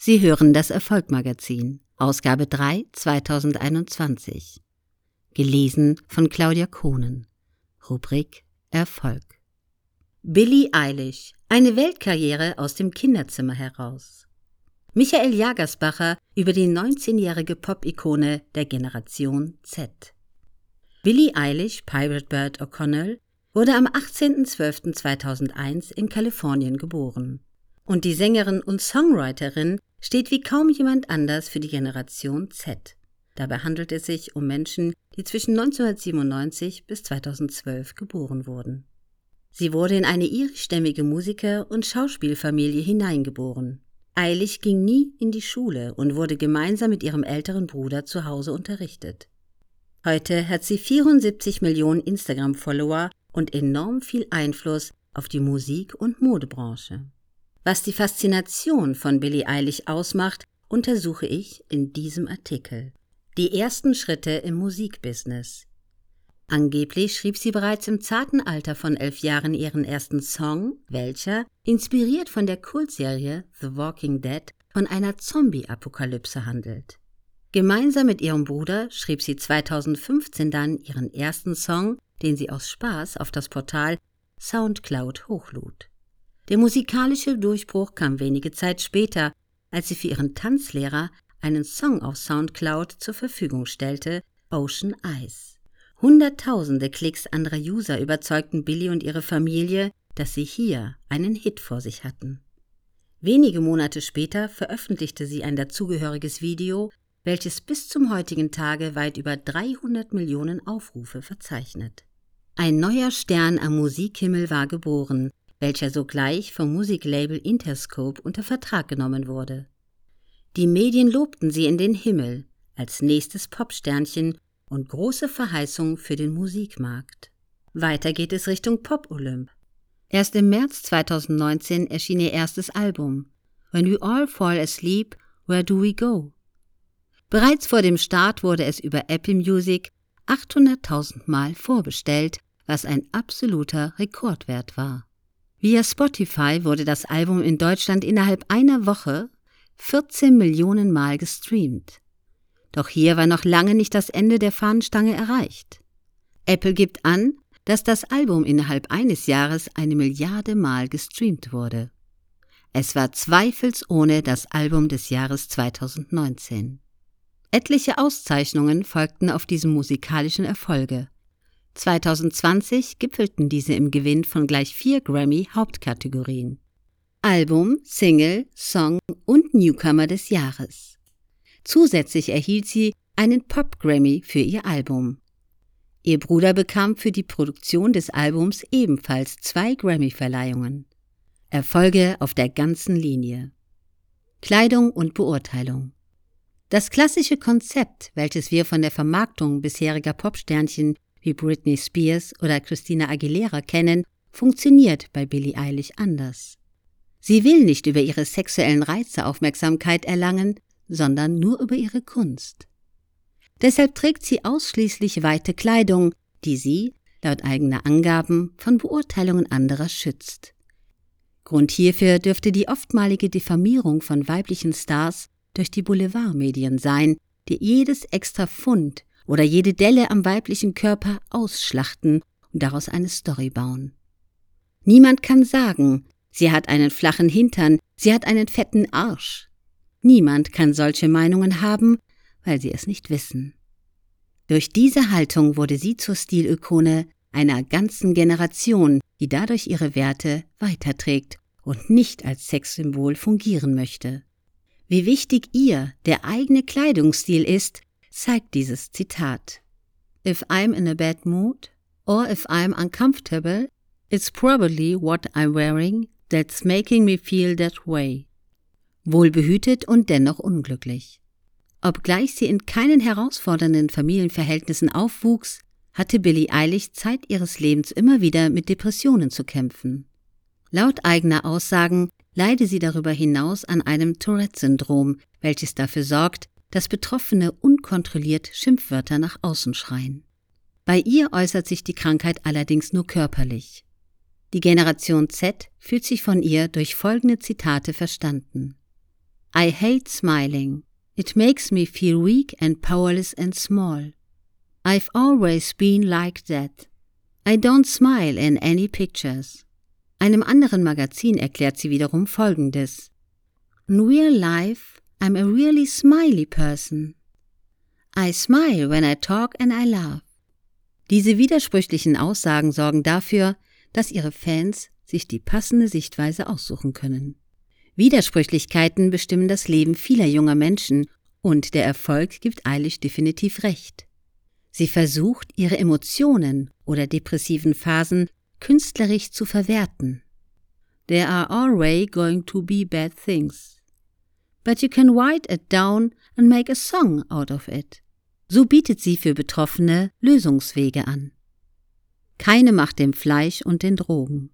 Sie hören das Erfolgmagazin, Ausgabe 3 2021. Gelesen von Claudia Kohnen. Rubrik Erfolg. Billie Eilish, eine Weltkarriere aus dem Kinderzimmer heraus. Michael Jagersbacher über die 19-jährige Pop-Ikone der Generation Z. Billie Eilish Pirate Bird O'Connell wurde am 18.12.2001 in Kalifornien geboren. Und die Sängerin und Songwriterin steht wie kaum jemand anders für die Generation Z. Dabei handelt es sich um Menschen, die zwischen 1997 bis 2012 geboren wurden. Sie wurde in eine irischstämmige Musiker- und Schauspielfamilie hineingeboren. Eilig ging nie in die Schule und wurde gemeinsam mit ihrem älteren Bruder zu Hause unterrichtet. Heute hat sie 74 Millionen Instagram-Follower und enorm viel Einfluss auf die Musik- und Modebranche. Was die Faszination von Billie Eilish ausmacht, untersuche ich in diesem Artikel. Die ersten Schritte im Musikbusiness. Angeblich schrieb sie bereits im zarten Alter von elf Jahren ihren ersten Song, welcher, inspiriert von der Kultserie The Walking Dead, von einer Zombie-Apokalypse handelt. Gemeinsam mit ihrem Bruder schrieb sie 2015 dann ihren ersten Song, den sie aus Spaß auf das Portal Soundcloud hochlud. Der musikalische Durchbruch kam wenige Zeit später, als sie für ihren Tanzlehrer einen Song auf Soundcloud zur Verfügung stellte, Ocean Eyes. Hunderttausende Klicks anderer User überzeugten Billy und ihre Familie, dass sie hier einen Hit vor sich hatten. Wenige Monate später veröffentlichte sie ein dazugehöriges Video, welches bis zum heutigen Tage weit über 300 Millionen Aufrufe verzeichnet. Ein neuer Stern am Musikhimmel war geboren, welcher sogleich vom Musiklabel Interscope unter Vertrag genommen wurde. Die Medien lobten sie in den Himmel als nächstes Popsternchen und große Verheißung für den Musikmarkt. Weiter geht es Richtung Pop-Olymp. Erst im März 2019 erschien ihr erstes Album When We All Fall Asleep, Where Do We Go? Bereits vor dem Start wurde es über Apple Music 800.000 Mal vorbestellt was ein absoluter Rekordwert war. Via Spotify wurde das Album in Deutschland innerhalb einer Woche 14 Millionen Mal gestreamt. Doch hier war noch lange nicht das Ende der Fahnenstange erreicht. Apple gibt an, dass das Album innerhalb eines Jahres eine Milliarde Mal gestreamt wurde. Es war zweifelsohne das Album des Jahres 2019. Etliche Auszeichnungen folgten auf diesem musikalischen Erfolge. 2020 gipfelten diese im Gewinn von gleich vier Grammy-Hauptkategorien. Album, Single, Song und Newcomer des Jahres. Zusätzlich erhielt sie einen Pop-Grammy für ihr Album. Ihr Bruder bekam für die Produktion des Albums ebenfalls zwei Grammy-Verleihungen. Erfolge auf der ganzen Linie. Kleidung und Beurteilung. Das klassische Konzept, welches wir von der Vermarktung bisheriger Popsternchen wie Britney Spears oder Christina Aguilera kennen, funktioniert bei Billie Eilish anders. Sie will nicht über ihre sexuellen Reize Aufmerksamkeit erlangen, sondern nur über ihre Kunst. Deshalb trägt sie ausschließlich weite Kleidung, die sie, laut eigener Angaben, von Beurteilungen anderer schützt. Grund hierfür dürfte die oftmalige Diffamierung von weiblichen Stars durch die Boulevardmedien sein, die jedes extra Pfund oder jede Delle am weiblichen Körper ausschlachten und daraus eine Story bauen. Niemand kann sagen, sie hat einen flachen Hintern, sie hat einen fetten Arsch. Niemand kann solche Meinungen haben, weil sie es nicht wissen. Durch diese Haltung wurde sie zur Stilökone einer ganzen Generation, die dadurch ihre Werte weiterträgt und nicht als Sexsymbol fungieren möchte. Wie wichtig ihr der eigene Kleidungsstil ist, zeigt dieses Zitat. If I'm in a bad mood or if I'm uncomfortable, it's probably what I'm wearing that's making me feel that way. Wohlbehütet und dennoch unglücklich. Obgleich sie in keinen herausfordernden Familienverhältnissen aufwuchs, hatte Billie Eilig Zeit ihres Lebens immer wieder mit Depressionen zu kämpfen. Laut eigener Aussagen leide sie darüber hinaus an einem Tourette-Syndrom, welches dafür sorgt, dass Betroffene unkontrolliert Schimpfwörter nach außen schreien. Bei ihr äußert sich die Krankheit allerdings nur körperlich. Die Generation Z fühlt sich von ihr durch folgende Zitate verstanden. I hate smiling. It makes me feel weak and powerless and small. I've always been like that. I don't smile in any pictures. Einem anderen Magazin erklärt sie wiederum Folgendes. In real life, I'm a really smiley person. I smile when I talk and I laugh. Diese widersprüchlichen Aussagen sorgen dafür, dass ihre Fans sich die passende Sichtweise aussuchen können. Widersprüchlichkeiten bestimmen das Leben vieler junger Menschen und der Erfolg gibt Eilish definitiv recht. Sie versucht, ihre Emotionen oder depressiven Phasen künstlerisch zu verwerten. There are always going to be bad things. But you can write it down and make a song out of it. So bietet sie für Betroffene Lösungswege an. Keine Macht dem Fleisch und den Drogen.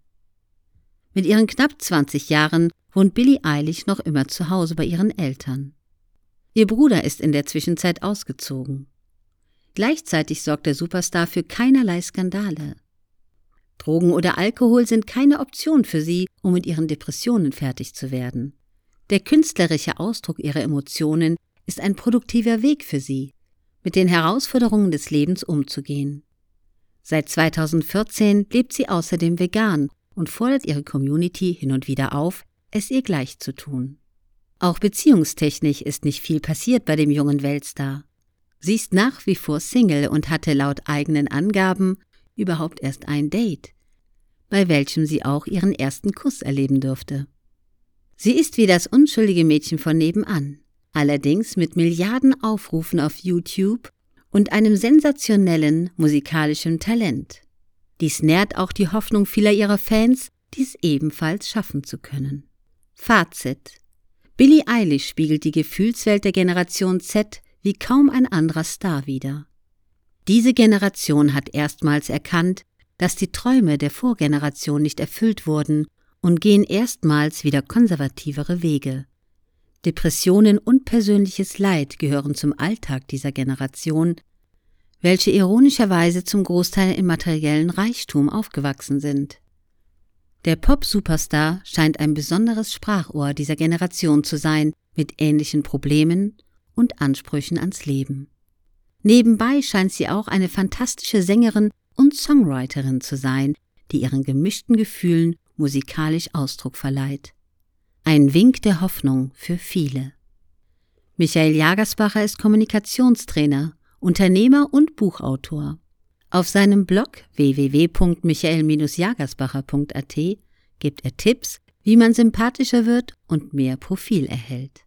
Mit ihren knapp 20 Jahren wohnt Billie Eilish noch immer zu Hause bei ihren Eltern. Ihr Bruder ist in der Zwischenzeit ausgezogen. Gleichzeitig sorgt der Superstar für keinerlei Skandale. Drogen oder Alkohol sind keine Option für sie, um mit ihren Depressionen fertig zu werden. Der künstlerische Ausdruck ihrer Emotionen ist ein produktiver Weg für sie, mit den Herausforderungen des Lebens umzugehen. Seit 2014 lebt sie außerdem vegan und fordert ihre Community hin und wieder auf, es ihr gleich zu tun. Auch beziehungstechnisch ist nicht viel passiert bei dem jungen Weltstar. Sie ist nach wie vor Single und hatte laut eigenen Angaben überhaupt erst ein Date, bei welchem sie auch ihren ersten Kuss erleben durfte. Sie ist wie das unschuldige Mädchen von nebenan, allerdings mit Milliarden Aufrufen auf YouTube und einem sensationellen musikalischen Talent. Dies nährt auch die Hoffnung vieler ihrer Fans, dies ebenfalls schaffen zu können. Fazit Billie Eilish spiegelt die Gefühlswelt der Generation Z wie kaum ein anderer Star wider. Diese Generation hat erstmals erkannt, dass die Träume der Vorgeneration nicht erfüllt wurden und gehen erstmals wieder konservativere Wege. Depressionen und persönliches Leid gehören zum Alltag dieser Generation, welche ironischerweise zum Großteil im materiellen Reichtum aufgewachsen sind. Der Pop-Superstar scheint ein besonderes Sprachrohr dieser Generation zu sein, mit ähnlichen Problemen und Ansprüchen ans Leben. Nebenbei scheint sie auch eine fantastische Sängerin und Songwriterin zu sein, die ihren gemischten Gefühlen musikalisch Ausdruck verleiht. Ein Wink der Hoffnung für viele. Michael Jagersbacher ist Kommunikationstrainer Unternehmer und Buchautor. Auf seinem Blog www.michael-jagersbacher.at gibt er Tipps, wie man sympathischer wird und mehr Profil erhält.